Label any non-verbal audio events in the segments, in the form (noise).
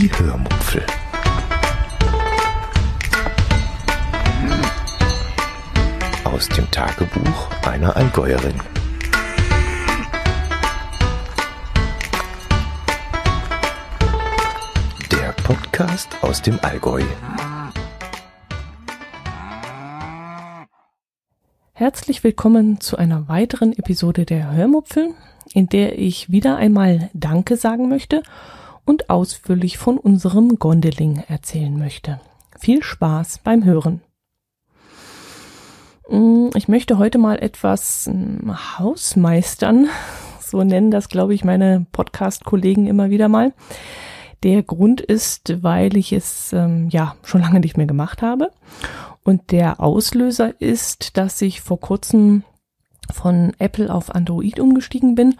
Die Hörmupfel. Aus dem Tagebuch einer Allgäuerin. Der Podcast aus dem Allgäu. Herzlich willkommen zu einer weiteren Episode der Hörmupfel, in der ich wieder einmal Danke sagen möchte und ausführlich von unserem Gondeling erzählen möchte. Viel Spaß beim Hören. Mm, ich möchte heute mal etwas mm, Hausmeistern, (laughs) so nennen das, glaube ich, meine Podcast-Kollegen immer wieder mal. Der Grund ist, weil ich es ähm, ja schon lange nicht mehr gemacht habe. Und der Auslöser ist, dass ich vor kurzem von Apple auf Android umgestiegen bin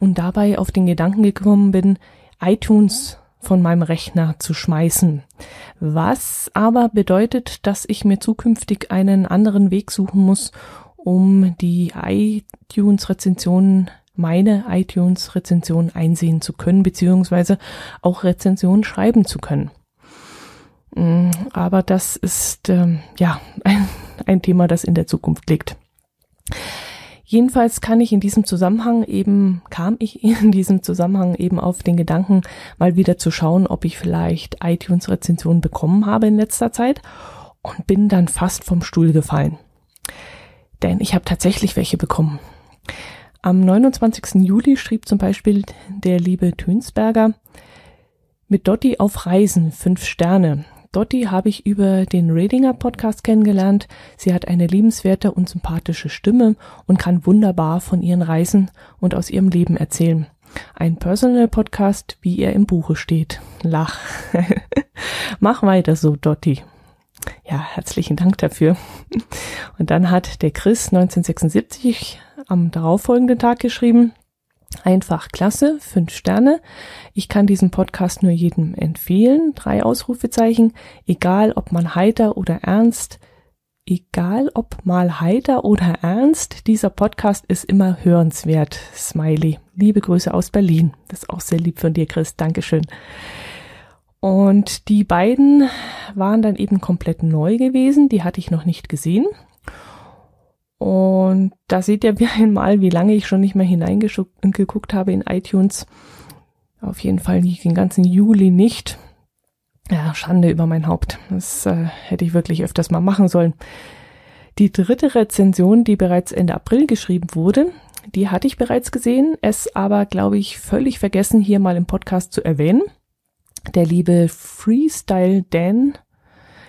und dabei auf den Gedanken gekommen bin, iTunes von meinem Rechner zu schmeißen. Was aber bedeutet, dass ich mir zukünftig einen anderen Weg suchen muss, um die iTunes-Rezensionen, meine iTunes-Rezensionen einsehen zu können, beziehungsweise auch Rezensionen schreiben zu können. Mm, aber das ist ähm, ja (laughs) ein Thema, das in der Zukunft liegt. Jedenfalls kann ich in diesem Zusammenhang eben, kam ich (laughs) in diesem Zusammenhang eben auf den Gedanken, mal wieder zu schauen, ob ich vielleicht iTunes-Rezensionen bekommen habe in letzter Zeit und bin dann fast vom Stuhl gefallen. Denn ich habe tatsächlich welche bekommen. Am 29. Juli schrieb zum Beispiel der liebe Tönsberger, mit Dotti auf Reisen, fünf Sterne. Dotti habe ich über den Radinger Podcast kennengelernt. Sie hat eine liebenswerte und sympathische Stimme und kann wunderbar von ihren Reisen und aus ihrem Leben erzählen. Ein Personal Podcast, wie er im Buche steht. Lach. (laughs) Mach weiter so, Dotti. Ja, herzlichen Dank dafür. Und dann hat der Chris 1976 am darauffolgenden Tag geschrieben, Einfach klasse, fünf Sterne. Ich kann diesen Podcast nur jedem empfehlen. Drei Ausrufezeichen. Egal, ob man heiter oder ernst. Egal, ob mal heiter oder ernst. Dieser Podcast ist immer hörenswert. Smiley. Liebe Grüße aus Berlin. Das ist auch sehr lieb von dir, Chris. Dankeschön. Und die beiden waren dann eben komplett neu gewesen. Die hatte ich noch nicht gesehen. Und da seht ihr wie (laughs) einmal, wie lange ich schon nicht mehr hineingeguckt habe in iTunes. Auf jeden Fall den ganzen Juli nicht. Ja, Schande über mein Haupt. Das äh, hätte ich wirklich öfters mal machen sollen. Die dritte Rezension, die bereits Ende April geschrieben wurde, die hatte ich bereits gesehen, es aber, glaube ich, völlig vergessen, hier mal im Podcast zu erwähnen. Der liebe Freestyle Dan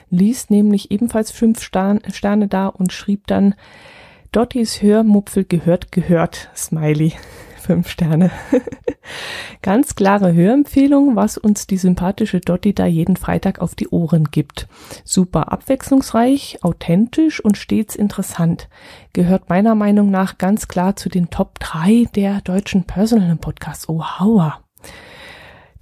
ließ nämlich ebenfalls fünf Sterne da und schrieb dann, Dottis Hörmupfel gehört, gehört, Smiley. (laughs) Fünf Sterne. (laughs) Ganz klare Hörempfehlung, was uns die sympathische Dotti da jeden Freitag auf die Ohren gibt. Super abwechslungsreich, authentisch und stets interessant. Gehört meiner Meinung nach ganz klar zu den Top 3 der deutschen Personal Podcasts. Oh, hauer.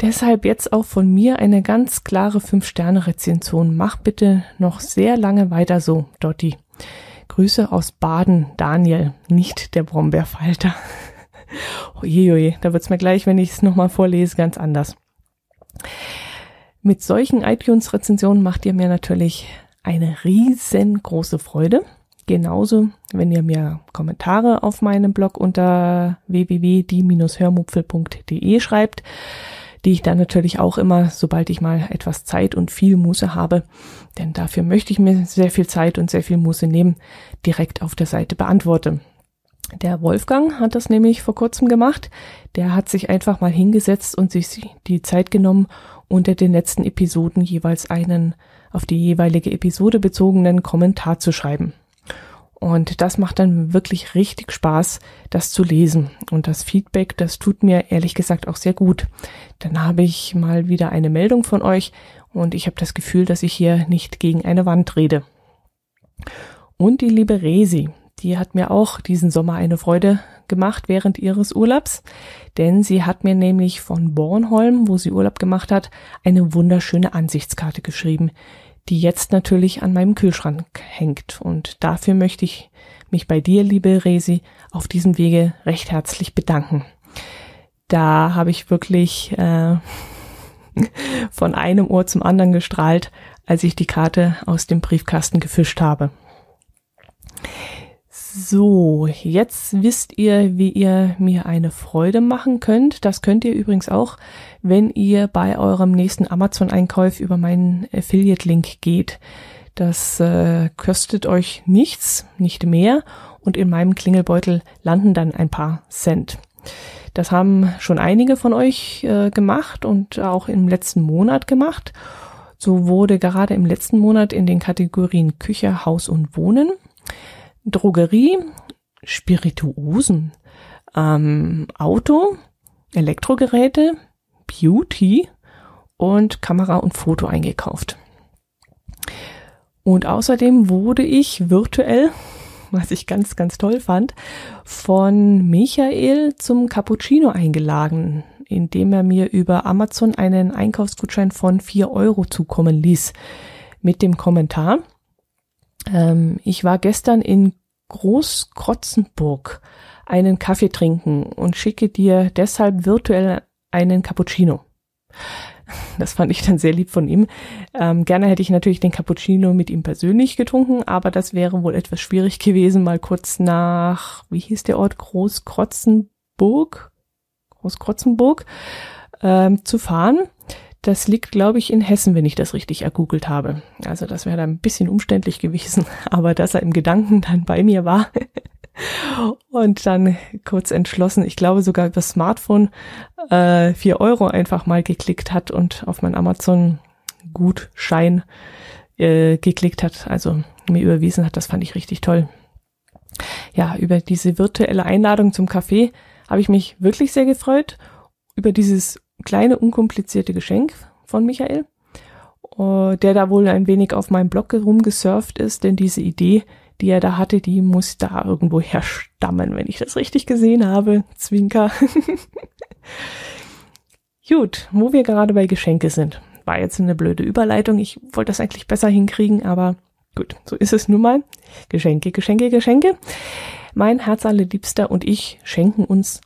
Deshalb jetzt auch von mir eine ganz klare 5-Sterne-Rezension. Mach bitte noch sehr lange weiter so, Dotti. Grüße aus Baden, Daniel, nicht der Brombeerfalter. (laughs) oje, oje, da wird's mir gleich, wenn ich es nochmal vorlese, ganz anders. Mit solchen iTunes-Rezensionen macht ihr mir natürlich eine riesengroße Freude. Genauso, wenn ihr mir Kommentare auf meinem Blog unter www.die-hörmupfel.de schreibt die ich dann natürlich auch immer, sobald ich mal etwas Zeit und viel Muße habe, denn dafür möchte ich mir sehr viel Zeit und sehr viel Muße nehmen, direkt auf der Seite beantworte. Der Wolfgang hat das nämlich vor kurzem gemacht. Der hat sich einfach mal hingesetzt und sich die Zeit genommen, unter den letzten Episoden jeweils einen auf die jeweilige Episode bezogenen Kommentar zu schreiben. Und das macht dann wirklich richtig Spaß, das zu lesen. Und das Feedback, das tut mir ehrlich gesagt auch sehr gut. Dann habe ich mal wieder eine Meldung von euch und ich habe das Gefühl, dass ich hier nicht gegen eine Wand rede. Und die liebe Resi, die hat mir auch diesen Sommer eine Freude gemacht während ihres Urlaubs, denn sie hat mir nämlich von Bornholm, wo sie Urlaub gemacht hat, eine wunderschöne Ansichtskarte geschrieben, die jetzt natürlich an meinem Kühlschrank hängt. Und dafür möchte ich mich bei dir, liebe Resi, auf diesem Wege recht herzlich bedanken. Da habe ich wirklich, äh, (laughs) von einem Ohr zum anderen gestrahlt, als ich die Karte aus dem Briefkasten gefischt habe. So, jetzt wisst ihr, wie ihr mir eine Freude machen könnt. Das könnt ihr übrigens auch, wenn ihr bei eurem nächsten Amazon-Einkauf über meinen Affiliate-Link geht. Das äh, kostet euch nichts, nicht mehr und in meinem Klingelbeutel landen dann ein paar Cent. Das haben schon einige von euch äh, gemacht und auch im letzten Monat gemacht. So wurde gerade im letzten Monat in den Kategorien Küche, Haus und Wohnen, Drogerie, Spirituosen, ähm, Auto, Elektrogeräte, Beauty und Kamera und Foto eingekauft. Und außerdem wurde ich virtuell (laughs) was ich ganz, ganz toll fand, von Michael zum Cappuccino eingeladen, indem er mir über Amazon einen Einkaufsgutschein von vier Euro zukommen ließ. Mit dem Kommentar, ähm, ich war gestern in Großkrotzenburg einen Kaffee trinken und schicke dir deshalb virtuell einen Cappuccino. (laughs) Das fand ich dann sehr lieb von ihm. Ähm, gerne hätte ich natürlich den Cappuccino mit ihm persönlich getrunken, aber das wäre wohl etwas schwierig gewesen, mal kurz nach, wie hieß der Ort, Großkrotzenburg, Großkrotzenburg, ähm, zu fahren. Das liegt, glaube ich, in Hessen, wenn ich das richtig ergoogelt habe. Also das wäre dann ein bisschen umständlich gewesen, (laughs) aber dass er im Gedanken dann bei mir war, (laughs) und dann kurz entschlossen, ich glaube sogar über Smartphone, äh, vier Euro einfach mal geklickt hat und auf mein Amazon-Gutschein äh, geklickt hat, also mir überwiesen hat. Das fand ich richtig toll. Ja, über diese virtuelle Einladung zum Café habe ich mich wirklich sehr gefreut. Über dieses kleine, unkomplizierte Geschenk von Michael, uh, der da wohl ein wenig auf meinem Blog rumgesurft ist, denn diese Idee, die er da hatte, die muss da irgendwo herstammen, wenn ich das richtig gesehen habe. Zwinker. (laughs) Gut, wo wir gerade bei Geschenke sind. War jetzt eine blöde Überleitung. Ich wollte das eigentlich besser hinkriegen, aber gut, so ist es nun mal. Geschenke, Geschenke, Geschenke. Mein Herz allerliebster und ich schenken uns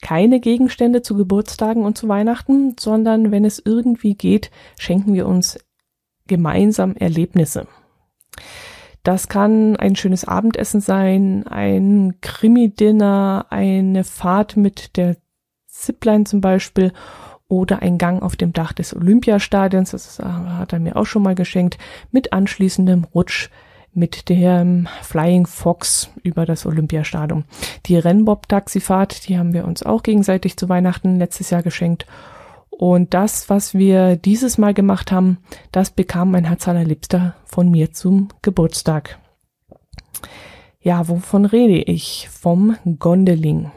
keine Gegenstände zu Geburtstagen und zu Weihnachten, sondern wenn es irgendwie geht, schenken wir uns gemeinsam Erlebnisse. Das kann ein schönes Abendessen sein, ein Krimi-Dinner, eine Fahrt mit der Zipline zum Beispiel oder ein Gang auf dem Dach des Olympiastadions, das hat er mir auch schon mal geschenkt, mit anschließendem Rutsch mit dem Flying Fox über das Olympiastadion. Die Rennbob-Taxifahrt, die haben wir uns auch gegenseitig zu Weihnachten letztes Jahr geschenkt und das, was wir dieses Mal gemacht haben, das bekam mein Herz allerliebster von mir zum Geburtstag. Ja, wovon rede ich? Vom Gondeling.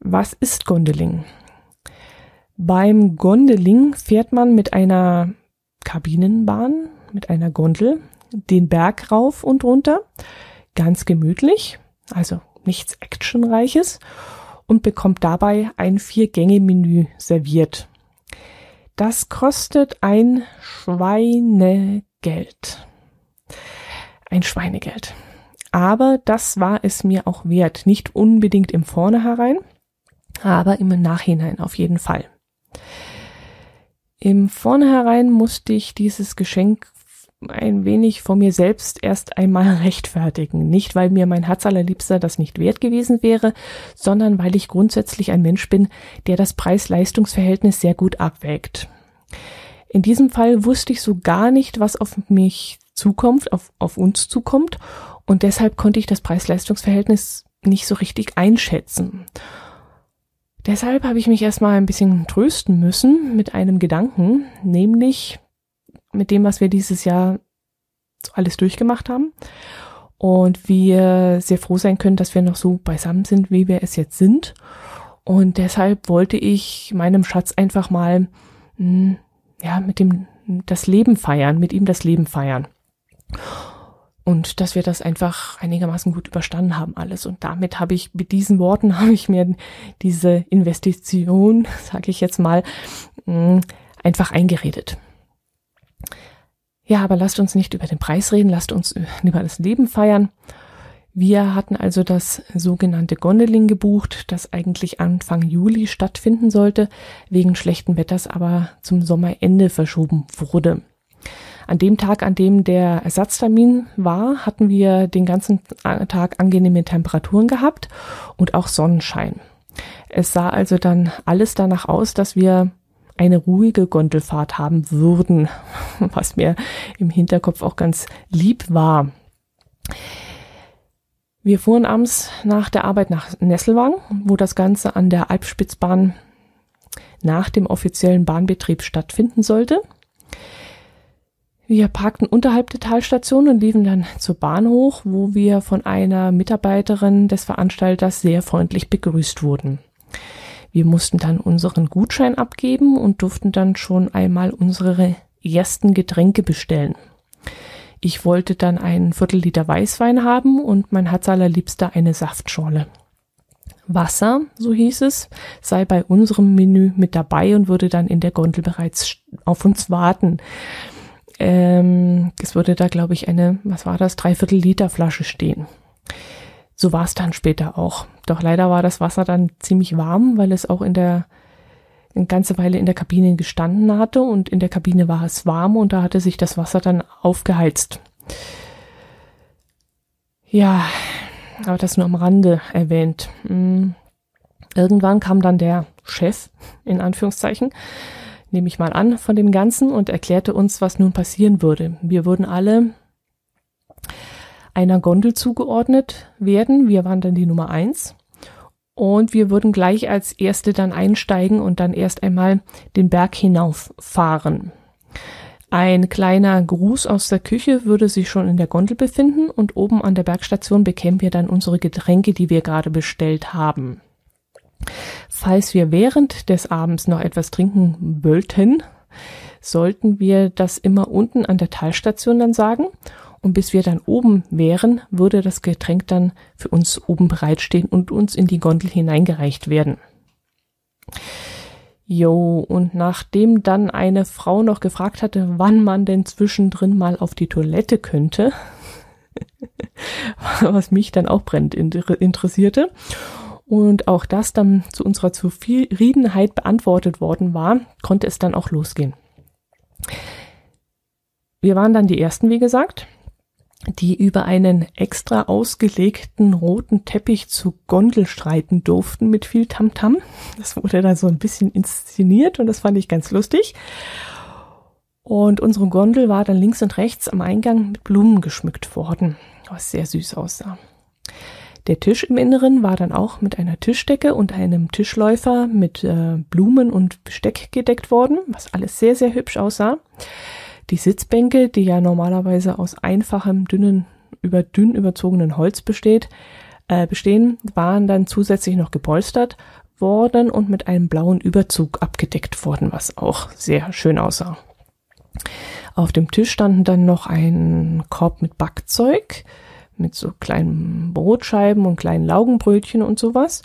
Was ist Gondeling? Beim Gondeling fährt man mit einer Kabinenbahn, mit einer Gondel, den Berg rauf und runter, ganz gemütlich, also nichts Actionreiches und bekommt dabei ein Vier-Gänge-Menü serviert. Das kostet ein Schweinegeld. Ein Schweinegeld. Aber das war es mir auch wert. Nicht unbedingt im Vornherein, aber im Nachhinein auf jeden Fall. Im Vornherein musste ich dieses Geschenk ein wenig vor mir selbst erst einmal (laughs) rechtfertigen. Nicht, weil mir mein Herz allerliebster das nicht wert gewesen wäre, sondern weil ich grundsätzlich ein Mensch bin, der das Preis-Leistungs-Verhältnis sehr gut abwägt. In diesem Fall wusste ich so gar nicht, was auf mich zukommt, auf, auf uns zukommt, und deshalb konnte ich das Preis-Leistungs-Verhältnis nicht so richtig einschätzen. Deshalb habe ich mich erstmal ein bisschen trösten müssen mit einem Gedanken, nämlich mit dem, was wir dieses Jahr alles durchgemacht haben. Und wir sehr froh sein können, dass wir noch so beisammen sind, wie wir es jetzt sind. Und deshalb wollte ich meinem Schatz einfach mal, hm, ja, mit dem, das Leben feiern, mit ihm das Leben feiern. Und dass wir das einfach einigermaßen gut überstanden haben alles. Und damit habe ich, mit diesen Worten (laughs) habe ich mir diese Investition, (laughs) sage ich jetzt mal, hm, einfach eingeredet. Ja, aber lasst uns nicht über den Preis reden, lasst uns über das Leben feiern. Wir hatten also das sogenannte Gondeling gebucht, das eigentlich Anfang Juli stattfinden sollte, wegen schlechten Wetters aber zum Sommerende verschoben wurde. An dem Tag, an dem der Ersatztermin war, hatten wir den ganzen Tag angenehme Temperaturen gehabt und auch Sonnenschein. Es sah also dann alles danach aus, dass wir eine ruhige Gondelfahrt haben würden, (laughs) was mir im Hinterkopf auch ganz lieb war. Wir fuhren abends nach der Arbeit nach Nesselwang, wo das Ganze an der Alpspitzbahn nach dem offiziellen Bahnbetrieb stattfinden sollte. Wir parkten unterhalb der Talstation und liefen dann zur Bahn hoch, wo wir von einer Mitarbeiterin des Veranstalters sehr freundlich begrüßt wurden. Wir mussten dann unseren Gutschein abgeben und durften dann schon einmal unsere ersten Getränke bestellen. Ich wollte dann einen Viertel Weißwein haben und mein Herz allerliebster eine Saftschorle. Wasser, so hieß es, sei bei unserem Menü mit dabei und würde dann in der Gondel bereits auf uns warten. Ähm, es würde da, glaube ich, eine, was war das, Dreiviertel Liter Flasche stehen. So war es dann später auch. Doch leider war das Wasser dann ziemlich warm, weil es auch in der eine ganze Weile in der Kabine gestanden hatte und in der Kabine war es warm und da hatte sich das Wasser dann aufgeheizt. Ja, aber das nur am Rande erwähnt. Hm. Irgendwann kam dann der Chef, in Anführungszeichen, nehme ich mal an, von dem Ganzen und erklärte uns, was nun passieren würde. Wir würden alle einer Gondel zugeordnet werden. Wir waren dann die Nummer eins. Und wir würden gleich als Erste dann einsteigen und dann erst einmal den Berg hinauffahren. Ein kleiner Gruß aus der Küche würde sich schon in der Gondel befinden und oben an der Bergstation bekämen wir dann unsere Getränke, die wir gerade bestellt haben. Falls wir während des Abends noch etwas trinken wollten, sollten wir das immer unten an der Talstation dann sagen und bis wir dann oben wären, würde das Getränk dann für uns oben bereitstehen und uns in die Gondel hineingereicht werden. Jo, und nachdem dann eine Frau noch gefragt hatte, wann man denn zwischendrin mal auf die Toilette könnte, (laughs) was mich dann auch brennend interessierte, und auch das dann zu unserer Zufriedenheit beantwortet worden war, konnte es dann auch losgehen. Wir waren dann die Ersten, wie gesagt die über einen extra ausgelegten roten Teppich zu Gondel streiten durften mit viel Tamtam. -Tam. Das wurde da so ein bisschen inszeniert und das fand ich ganz lustig. Und unsere Gondel war dann links und rechts am Eingang mit Blumen geschmückt worden, was sehr süß aussah. Der Tisch im Inneren war dann auch mit einer Tischdecke und einem Tischläufer mit äh, Blumen und Besteck gedeckt worden, was alles sehr, sehr hübsch aussah. Die Sitzbänke, die ja normalerweise aus einfachem, dünnen, über dünn überzogenen Holz besteht, äh, bestehen, waren dann zusätzlich noch gepolstert worden und mit einem blauen Überzug abgedeckt worden, was auch sehr schön aussah. Auf dem Tisch standen dann noch ein Korb mit Backzeug, mit so kleinen Brotscheiben und kleinen Laugenbrötchen und sowas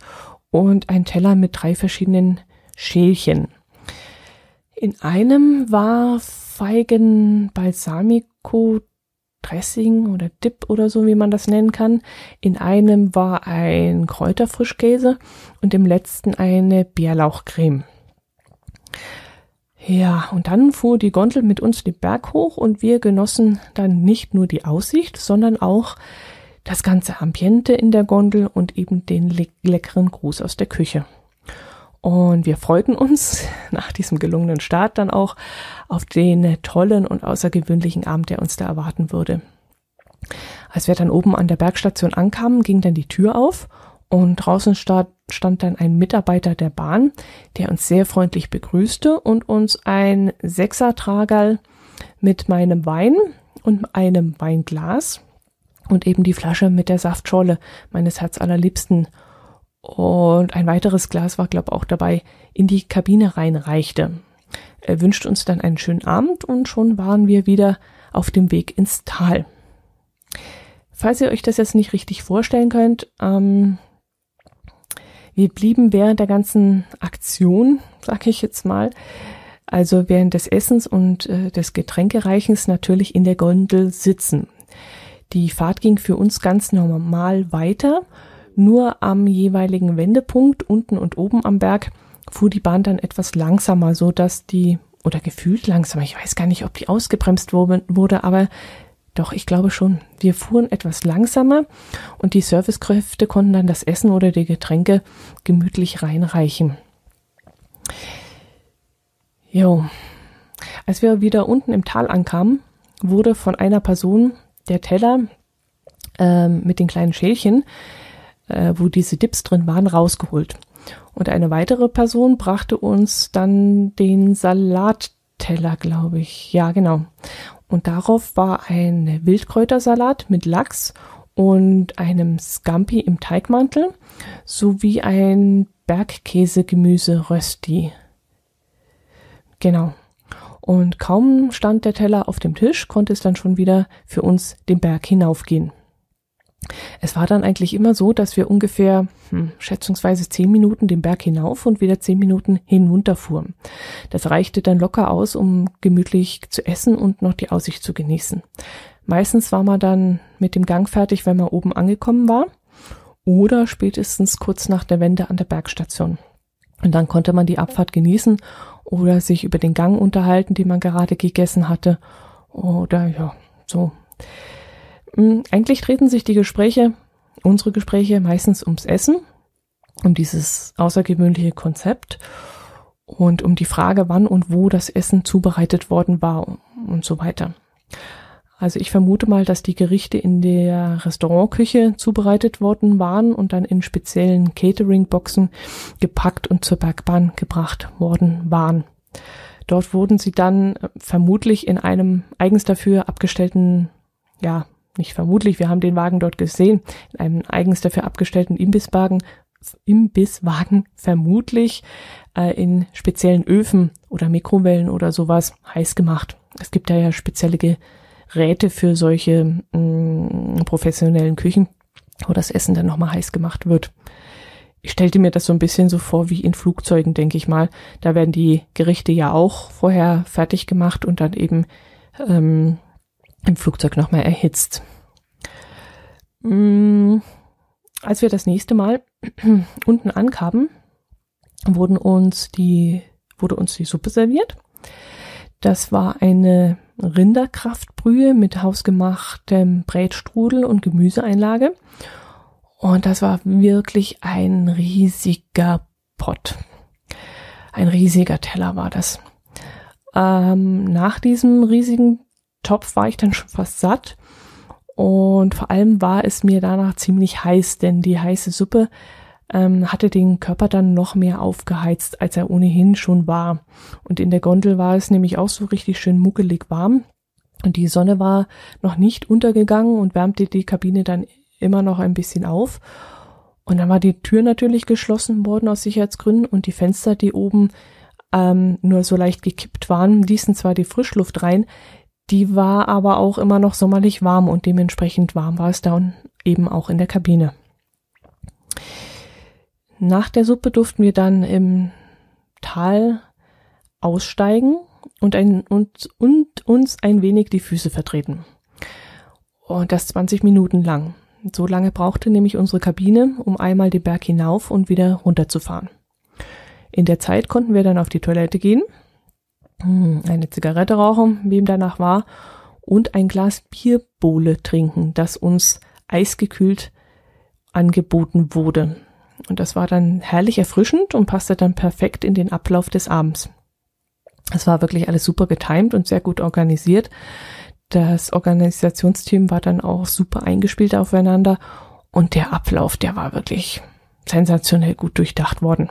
und ein Teller mit drei verschiedenen Schälchen. In einem war Feigen Balsamico Dressing oder Dip oder so, wie man das nennen kann. In einem war ein Kräuterfrischkäse und im letzten eine Bärlauchcreme. Ja, und dann fuhr die Gondel mit uns den Berg hoch und wir genossen dann nicht nur die Aussicht, sondern auch das ganze Ambiente in der Gondel und eben den le leckeren Gruß aus der Küche. Und wir freuten uns (laughs) nach diesem gelungenen Start dann auch auf den tollen und außergewöhnlichen Abend, der uns da erwarten würde. Als wir dann oben an der Bergstation ankamen, ging dann die Tür auf und draußen stand, dann ein Mitarbeiter der Bahn, der uns sehr freundlich begrüßte und uns ein Sechsertragerl mit meinem Wein und einem Weinglas und eben die Flasche mit der Saftscholle meines Herzallerliebsten und ein weiteres Glas war, glaube auch dabei, in die Kabine reinreichte. Er wünscht uns dann einen schönen Abend und schon waren wir wieder auf dem Weg ins Tal. Falls ihr euch das jetzt nicht richtig vorstellen könnt, ähm, wir blieben während der ganzen Aktion, sage ich jetzt mal, also während des Essens und äh, des Getränkereichens natürlich in der Gondel sitzen. Die Fahrt ging für uns ganz normal weiter. Nur am jeweiligen Wendepunkt unten und oben am Berg fuhr die Bahn dann etwas langsamer, so dass die oder gefühlt langsamer. Ich weiß gar nicht, ob die ausgebremst wurde, aber doch, ich glaube schon. Wir fuhren etwas langsamer und die Servicekräfte konnten dann das Essen oder die Getränke gemütlich reinreichen. Jo. Als wir wieder unten im Tal ankamen, wurde von einer Person der Teller äh, mit den kleinen Schälchen, äh, wo diese Dips drin waren, rausgeholt. Und eine weitere Person brachte uns dann den Salatteller, glaube ich. Ja, genau. Und darauf war ein Wildkräutersalat mit Lachs und einem Scampi im Teigmantel sowie ein Bergkäsegemüse-Rösti. Genau. Und kaum stand der Teller auf dem Tisch, konnte es dann schon wieder für uns den Berg hinaufgehen. Es war dann eigentlich immer so, dass wir ungefähr hm, schätzungsweise zehn Minuten den Berg hinauf und wieder zehn Minuten hinunter fuhren. Das reichte dann locker aus, um gemütlich zu essen und noch die Aussicht zu genießen. Meistens war man dann mit dem Gang fertig, wenn man oben angekommen war oder spätestens kurz nach der Wende an der Bergstation. Und dann konnte man die Abfahrt genießen oder sich über den Gang unterhalten, den man gerade gegessen hatte oder ja, so. Hm, eigentlich treten sich die Gespräche, unsere Gespräche meistens ums Essen, um dieses außergewöhnliche Konzept und um die Frage, wann und wo das Essen zubereitet worden war und so weiter. Also ich vermute mal, dass die Gerichte in der Restaurantküche zubereitet worden waren und dann in speziellen Catering-Boxen gepackt und zur Bergbahn gebracht worden waren. Dort wurden sie dann vermutlich in einem eigens dafür abgestellten ja, nicht vermutlich, wir haben den Wagen dort gesehen, in einem eigens dafür abgestellten Imbisswagen, Imbisswagen vermutlich äh, in speziellen Öfen oder Mikrowellen oder sowas heiß gemacht. Es gibt da ja spezielle Geräte für solche mh, mm, professionellen Küchen, wo das Essen dann nochmal heiß gemacht wird. Ich stellte mir das so ein bisschen so vor wie in Flugzeugen, denke ich mal. Da werden die Gerichte ja auch vorher fertig gemacht und dann eben ähm, im Flugzeug nochmal erhitzt. Mm, als wir das nächste Mal (clears throat) unten ankamen, wurden uns die, wurde uns die Suppe serviert. Das war eine Rinderkraftbrühe mit hausgemachtem Brätstrudel und Gemüseeinlage. Und das war wirklich ein riesiger Pott. Ein riesiger Teller war das. Ähm, nach diesem riesigen Topf war ich dann schon fast satt. Und vor allem war es mir danach ziemlich heiß, denn die heiße Suppe ähm, hatte den Körper dann noch mehr aufgeheizt, als er ohnehin schon war. Und in der Gondel war es nämlich auch so richtig schön muckelig warm. Und die Sonne war noch nicht untergegangen und wärmte die Kabine dann immer noch ein bisschen auf. Und dann war die Tür natürlich geschlossen worden aus Sicherheitsgründen und die Fenster, die oben ähm, nur so leicht gekippt waren, ließen zwar die Frischluft rein, die war aber auch immer noch sommerlich warm und dementsprechend warm war es da und eben auch in der Kabine. Nach der Suppe durften wir dann im Tal aussteigen und, ein, und, und uns ein wenig die Füße vertreten. Und das 20 Minuten lang. So lange brauchte nämlich unsere Kabine, um einmal den Berg hinauf und wieder runterzufahren. In der Zeit konnten wir dann auf die Toilette gehen eine Zigarette rauchen, wie ihm danach war, und ein Glas Bierbowle trinken, das uns eisgekühlt angeboten wurde. Und das war dann herrlich erfrischend und passte dann perfekt in den Ablauf des Abends. Es war wirklich alles super getimt und sehr gut organisiert. Das Organisationsteam war dann auch super eingespielt aufeinander und der Ablauf, der war wirklich sensationell gut durchdacht worden.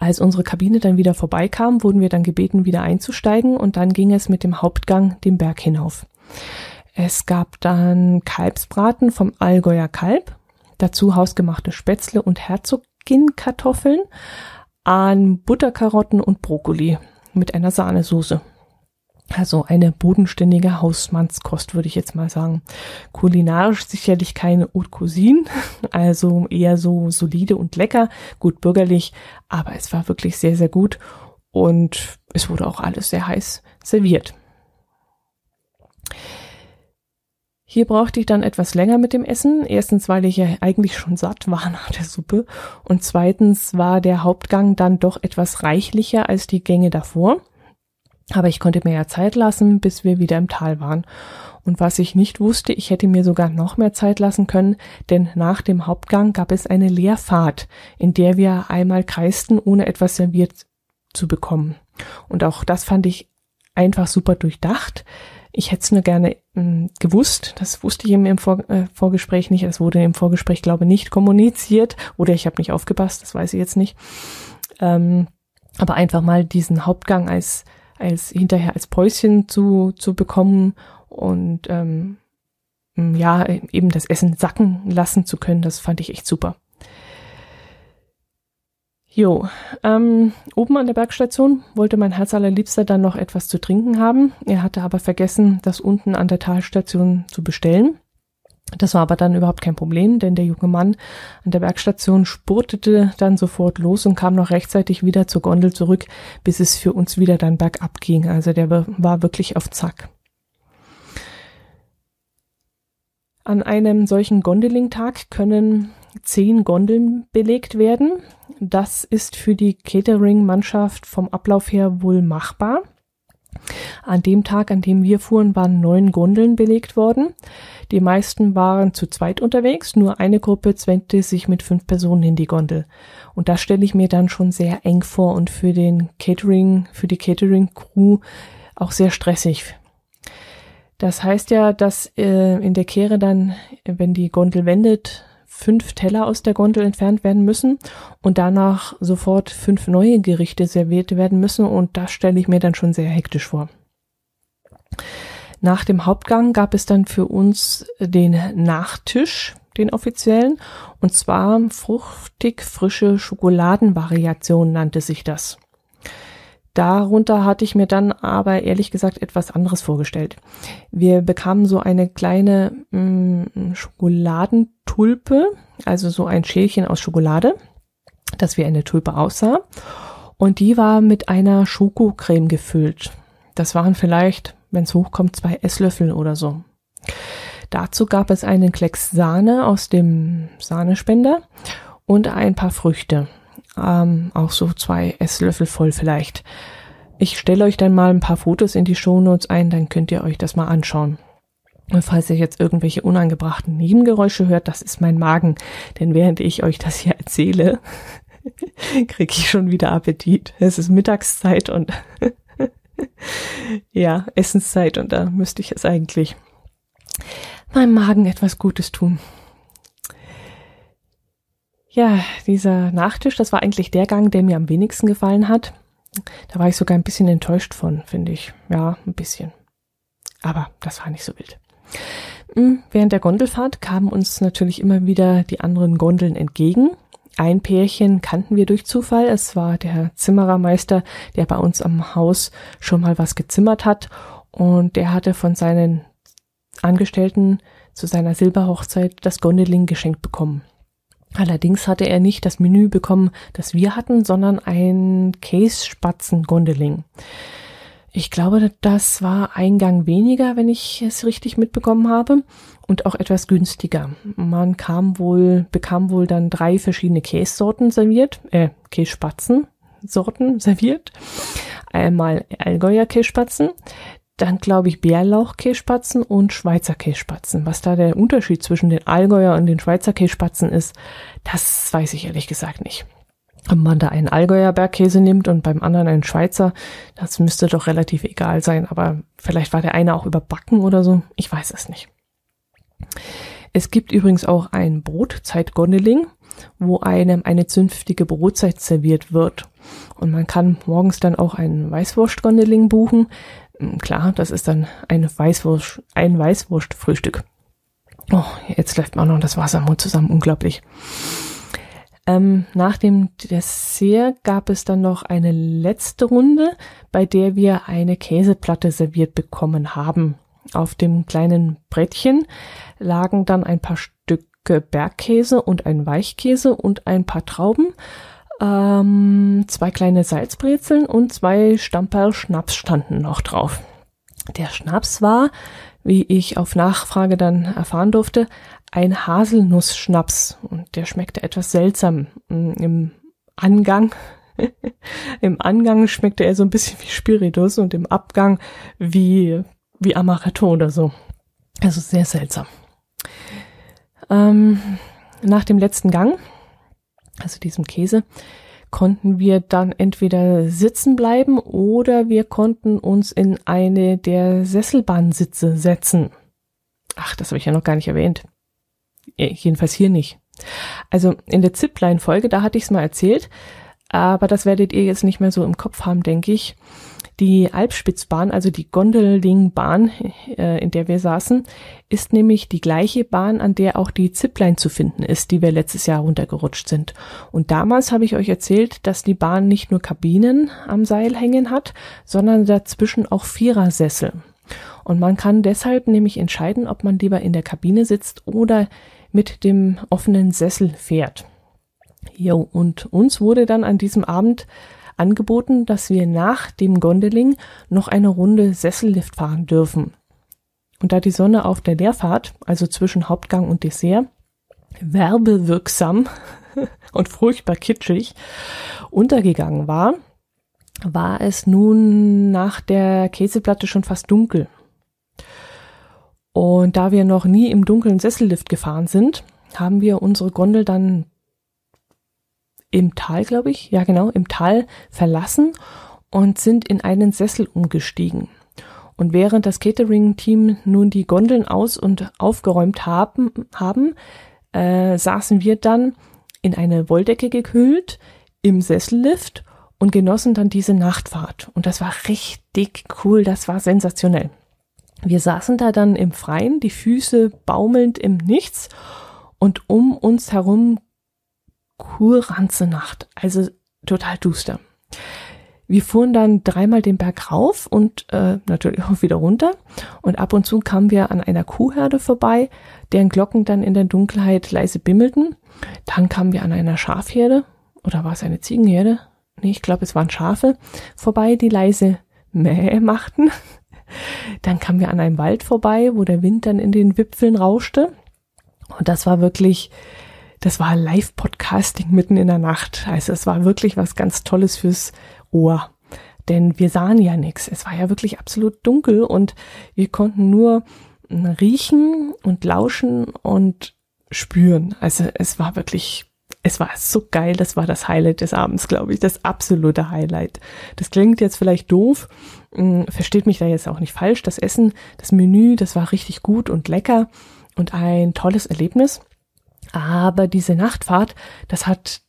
Als unsere Kabine dann wieder vorbeikam, wurden wir dann gebeten, wieder einzusteigen und dann ging es mit dem Hauptgang den Berg hinauf. Es gab dann Kalbsbraten vom Allgäuer Kalb, dazu hausgemachte Spätzle und Herzogin-Kartoffeln, an Butterkarotten und Brokkoli mit einer Sahnesoße. Also eine bodenständige Hausmannskost, würde ich jetzt mal sagen. Kulinarisch sicherlich keine Haute Cuisine, (laughs) also eher so solide und lecker, gut bürgerlich, aber es war wirklich sehr, sehr gut und es wurde auch alles sehr heiß serviert. Hier brauchte ich dann etwas länger mit dem Essen. Erstens, weil ich ja eigentlich schon satt war (laughs) nach der Suppe. Und zweitens war der Hauptgang dann doch etwas reichlicher als die Gänge davor. Aber ich konnte mir ja Zeit lassen, bis wir wieder im Tal waren. Und was ich nicht wusste, ich hätte mir sogar noch mehr Zeit lassen können, denn nach dem Hauptgang gab es eine Leerfahrt, in der wir einmal kreisten, ohne etwas serviert zu bekommen. Und auch das fand ich einfach super durchdacht. Ich hätte es nur gerne mh, hm, gewusst. Das wusste ich im Vor äh, Vorgespräch nicht. Es wurde im Vorgespräch, glaube ich, nicht kommuniziert. Oder ich habe nicht aufgepasst, das weiß ich jetzt nicht. Ähm, aber einfach mal diesen Hauptgang als, als hinterher als Päuschen zu, zu bekommen und ähm, ja, eben das Essen sacken lassen zu können, das fand ich echt super. Jo, ähm, oben an der Bergstation wollte mein Herz allerliebster dann noch etwas zu trinken haben. Er hatte aber vergessen, das unten an der Talstation zu bestellen. Das war aber dann überhaupt kein Problem, denn der junge Mann an der Bergstation spurtete dann sofort los und kam noch rechtzeitig wieder zur Gondel zurück, bis es für uns wieder dann bergab ging. Also der war wirklich auf Zack. An einem solchen Gondeling-Tag können zehn Gondeln belegt werden. Das ist für die Catering-Mannschaft vom Ablauf her wohl machbar. An dem Tag, an dem wir fuhren, waren neun Gondeln belegt worden. Die meisten waren zu zweit unterwegs, nur eine Gruppe zwängte sich mit fünf Personen in die Gondel. Und das stelle ich mir dann schon sehr eng vor und für den Catering, für die Catering-Crew auch sehr stressig. Das heißt ja, dass äh, in der Kehre dann, wenn die Gondel wendet, fünf Teller aus der Gondel entfernt werden müssen und danach sofort fünf neue Gerichte serviert werden müssen und das stelle ich mir dann schon sehr hektisch vor. Nach dem Hauptgang gab es dann für uns den Nachtisch, den offiziellen, und zwar fruchtig frische Schokoladenvariation nannte sich das. Darunter hatte ich mir dann aber ehrlich gesagt etwas anderes vorgestellt. Wir bekamen so eine kleine mh, mm, Schokoladentulpe, also so ein Schälchen aus Schokolade, das wie eine Tulpe aussah. Und die war mit einer Schokocreme gefüllt. Das waren vielleicht, wenn es hochkommt, zwei Esslöffel oder so. Dazu gab es einen Klecks Sahne aus dem Sahnespender und ein paar Früchte. Ähm, auch so zwei Esslöffel voll vielleicht. Ich stelle euch dann mal ein paar Fotos in die Shownotes ein, dann könnt ihr euch das mal anschauen. Und falls ihr jetzt irgendwelche unangebrachten Nebengeräusche hört, das ist mein Magen. Denn während ich euch das hier erzähle, (laughs) kriege ich schon wieder Appetit. Es ist Mittagszeit und (laughs) ja, Essenszeit und da müsste ich es eigentlich meinem Magen etwas Gutes tun. Ja, dieser Nachtisch, das war eigentlich der Gang, der mir am wenigsten gefallen hat. Da war ich sogar ein bisschen enttäuscht von, finde ich. Ja, ein bisschen. Aber das war nicht so wild. Hm, während der Gondelfahrt kamen uns natürlich immer wieder die anderen Gondeln entgegen. Ein Pärchen kannten wir durch Zufall. Es war der Zimmerermeister, der bei uns am Haus schon mal was gezimmert hat. Und der hatte von seinen Angestellten zu seiner Silberhochzeit das Gondeling geschenkt bekommen. Allerdings hatte er nicht das Menü bekommen, das wir hatten, sondern ein Case-Spatzen-Gondeling. Ich glaube, das war ein Gang weniger, wenn ich es richtig mitbekommen habe, und auch etwas günstiger. Man kam wohl, bekam wohl dann drei verschiedene Käsesorten serviert, äh, Kässpatzen-Sorten (laughs) serviert. Einmal Allgäuer Kässpatzen, dann glaube ich Bärlauchkässpatzen und Schweizer Kässpatzen. Was da der Unterschied zwischen den Allgäuer und den Schweizer Kässpatzen ist, das weiß ich ehrlich gesagt nicht. Ob man da einen Allgäuer Bergkäse nimmt und beim anderen einen Schweizer, das müsste doch relativ egal sein, aber vielleicht war der eine auch überbacken oder so, ich weiß es nicht. Es gibt übrigens auch ein Brotzeitgondeling, wo einem eine zünftige Brotzeit serviert wird. Und man kann morgens dann auch einen Weißwurstgondeling buchen, klar, das ist dann ein Weißwurst, ein Weißwurstfrühstück. Oh, jetzt läuft mir auch noch das Wasser im Mund zusammen, unglaublich. Ähm, nach dem Dessert gab es dann noch eine letzte Runde, bei der wir eine Käseplatte serviert bekommen haben. Auf dem kleinen Brettchen lagen dann ein paar Stücke Bergkäse und ein Weichkäse und ein paar Trauben ähm, zwei kleine Salzbrezeln und zwei Stamperl Schnaps standen noch drauf. Der Schnaps war, wie ich auf Nachfrage dann erfahren durfte, ein Haselnussschnaps. Und der schmeckte etwas seltsam mm, im Angang. (laughs) Im Angang schmeckte er so ein bisschen wie Spiritus und im Abgang wie, wie Amaretto oder so. Also sehr seltsam. Ähm, nach dem letzten Gang, also diesem Käse, konnten wir dann entweder sitzen bleiben oder wir konnten uns in eine der Sesselbahnsitze setzen. Ach, das habe ich ja noch gar nicht erwähnt. Jedenfalls hier nicht. Also in der Zipline-Folge, da hatte ich es mal erzählt, aber das werdet ihr jetzt nicht mehr so im Kopf haben, denke ich. Die Alpspitzbahn, also die Gondeldingbahn, äh, in der wir saßen, ist nämlich die gleiche Bahn, an der auch die Zipline zu finden ist, die wir letztes Jahr runtergerutscht sind. Und damals habe ich euch erzählt, dass die Bahn nicht nur Kabinen am Seil hängen hat, sondern dazwischen auch Vierersessel. Und man kann deshalb nämlich entscheiden, ob man lieber in der Kabine sitzt oder mit dem offenen Sessel fährt. Jo, und uns wurde dann an diesem Abend angeboten, dass wir nach dem Gondeling noch eine Runde Sessellift fahren dürfen. Und da die Sonne auf der Leerfahrt, also zwischen Hauptgang und Dessert, werbewirksam (laughs) und furchtbar kitschig untergegangen war, war es nun nach der Käseplatte schon fast dunkel. Und da wir noch nie im dunklen Sessellift gefahren sind, haben wir unsere Gondel dann im Tal, glaube ich, ja genau, im Tal verlassen und sind in einen Sessel umgestiegen. Und während das Catering-Team nun die Gondeln aus und aufgeräumt haben, haben äh, saßen wir dann in eine Wolldecke gekühlt im Sessellift und genossen dann diese Nachtfahrt. Und das war richtig cool, das war sensationell. Wir saßen da dann im Freien, die Füße baumelnd im Nichts und um uns herum kurranze Nacht, also total duster. Wir fuhren dann dreimal den Berg rauf und äh, natürlich auch wieder runter. Und ab und zu kamen wir an einer Kuhherde vorbei, deren Glocken dann in der Dunkelheit leise bimmelten. Dann kamen wir an einer Schafherde, oder war es eine Ziegenherde? Nee, ich glaube, es waren Schafe vorbei, die leise Mäh machten. Dann kamen wir an einem Wald vorbei, wo der Wind dann in den Wipfeln rauschte. Und das war wirklich das war Live-Podcasting mitten in der Nacht. Also es war wirklich was ganz Tolles fürs Ohr. Denn wir sahen ja nichts. Es war ja wirklich absolut dunkel und wir konnten nur riechen und lauschen und spüren. Also es war wirklich, es war so geil. Das war das Highlight des Abends, glaube ich. Das absolute Highlight. Das klingt jetzt vielleicht doof. Hm, versteht mich da jetzt auch nicht falsch. Das Essen, das Menü, das war richtig gut und lecker und ein tolles Erlebnis. Aber diese Nachtfahrt, das hat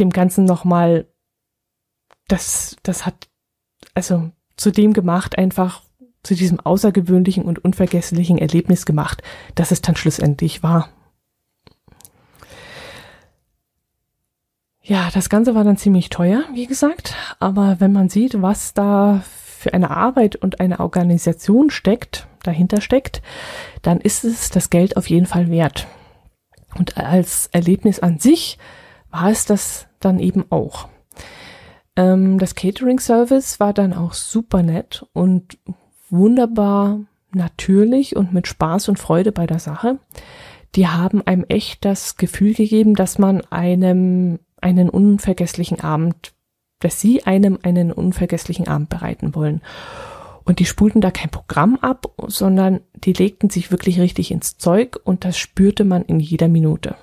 dem Ganzen nochmal, das, das hat, also zu dem gemacht, einfach zu diesem außergewöhnlichen und unvergesslichen Erlebnis gemacht, dass es dann schlussendlich war. Ja, das Ganze war dann ziemlich teuer, wie gesagt, aber wenn man sieht, was da für eine Arbeit und eine Organisation steckt, dahinter steckt, dann ist es das Geld auf jeden Fall wert. Und als Erlebnis an sich war es das dann eben auch. Ähm, das Catering-Service war dann auch super nett und wunderbar natürlich und mit Spaß und Freude bei der Sache. Die haben einem echt das Gefühl gegeben, dass man einem einen unvergesslichen Abend, dass sie einem einen unvergesslichen Abend bereiten wollen. Und die spulten da kein Programm ab, sondern die legten sich wirklich richtig ins Zeug und das spürte man in jeder Minute.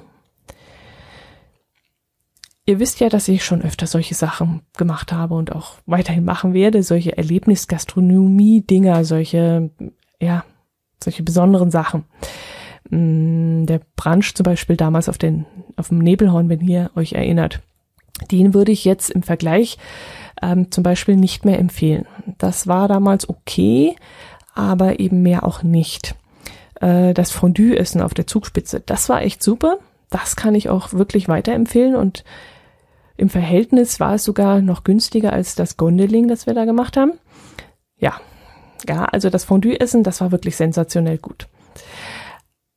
Ihr wisst ja, dass ich schon öfter solche Sachen gemacht habe und auch weiterhin machen werde, solche Erlebnisgastronomie-Dinger, solche, ja, solche besonderen Sachen. Mm, der Brunch zum Beispiel damals auf den, auf dem Nebelhorn, wenn ihr euch erinnert, den würde ich jetzt im Vergleich ähm, zum Beispiel nicht mehr empfehlen. Das war damals okay, aber eben mehr auch nicht. Äh, das Fondue-Essen auf der Zugspitze, das war echt super. Das kann ich auch wirklich weiterempfehlen und im Verhältnis war es sogar noch günstiger als das Gondeling, das wir da gemacht haben. Ja, ja, also das Fondue-Essen, das war wirklich sensationell gut.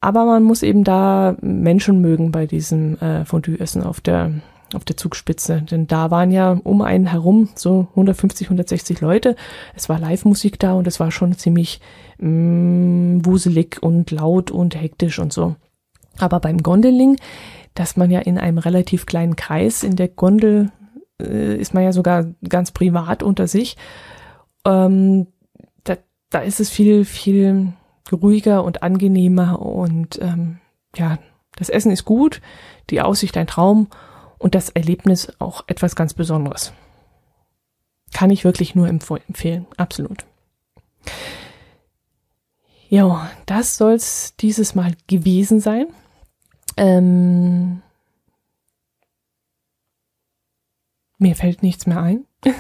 Aber man muss eben da Menschen mögen bei diesem äh, Fondue-Essen auf der auf der Zugspitze. Denn da waren ja um einen herum so 150, 160 Leute. Es war Live-Musik da und es war schon ziemlich mm, wuselig und laut und hektisch und so. Aber beim Gondeling, dass man ja in einem relativ kleinen Kreis in der Gondel äh, ist man ja sogar ganz privat unter sich. Ähm, da, da ist es viel, viel ruhiger und angenehmer und ähm, ja, das Essen ist gut, die Aussicht ein Traum und das Erlebnis auch etwas ganz Besonderes. Kann ich wirklich nur empfehlen, absolut. Ja, das soll's dieses Mal gewesen sein. Ähm, mir fällt nichts mehr ein. (laughs)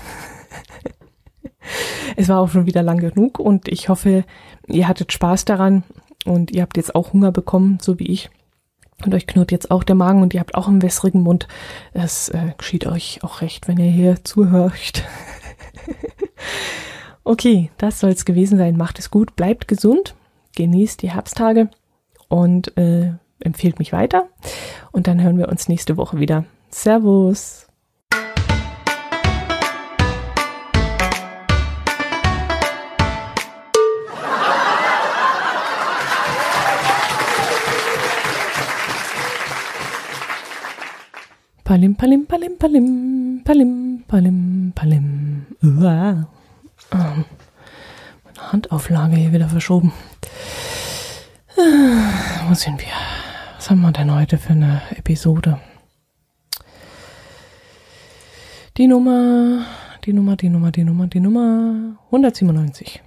es war auch schon wieder lang genug und ich hoffe, ihr hattet Spaß daran und ihr habt jetzt auch Hunger bekommen, so wie ich. Und euch knurrt jetzt auch der Magen und ihr habt auch einen wässrigen Mund. Es äh, geschieht euch auch recht, wenn ihr hier zuhört. (laughs) okay, das soll es gewesen sein. Macht es gut, bleibt gesund, genießt die Herbsttage und äh, empfehlt mich weiter. Und dann hören wir uns nächste Woche wieder. Servus. Palim, palim, palim, palim, palim, palim, palim. Uah. Ähm, meine Handauflage hier wieder verschoben. Äh, wo sind wir? Was haben wir denn heute für eine Episode? Die Nummer, die Nummer, die Nummer, die Nummer, die Nummer 197.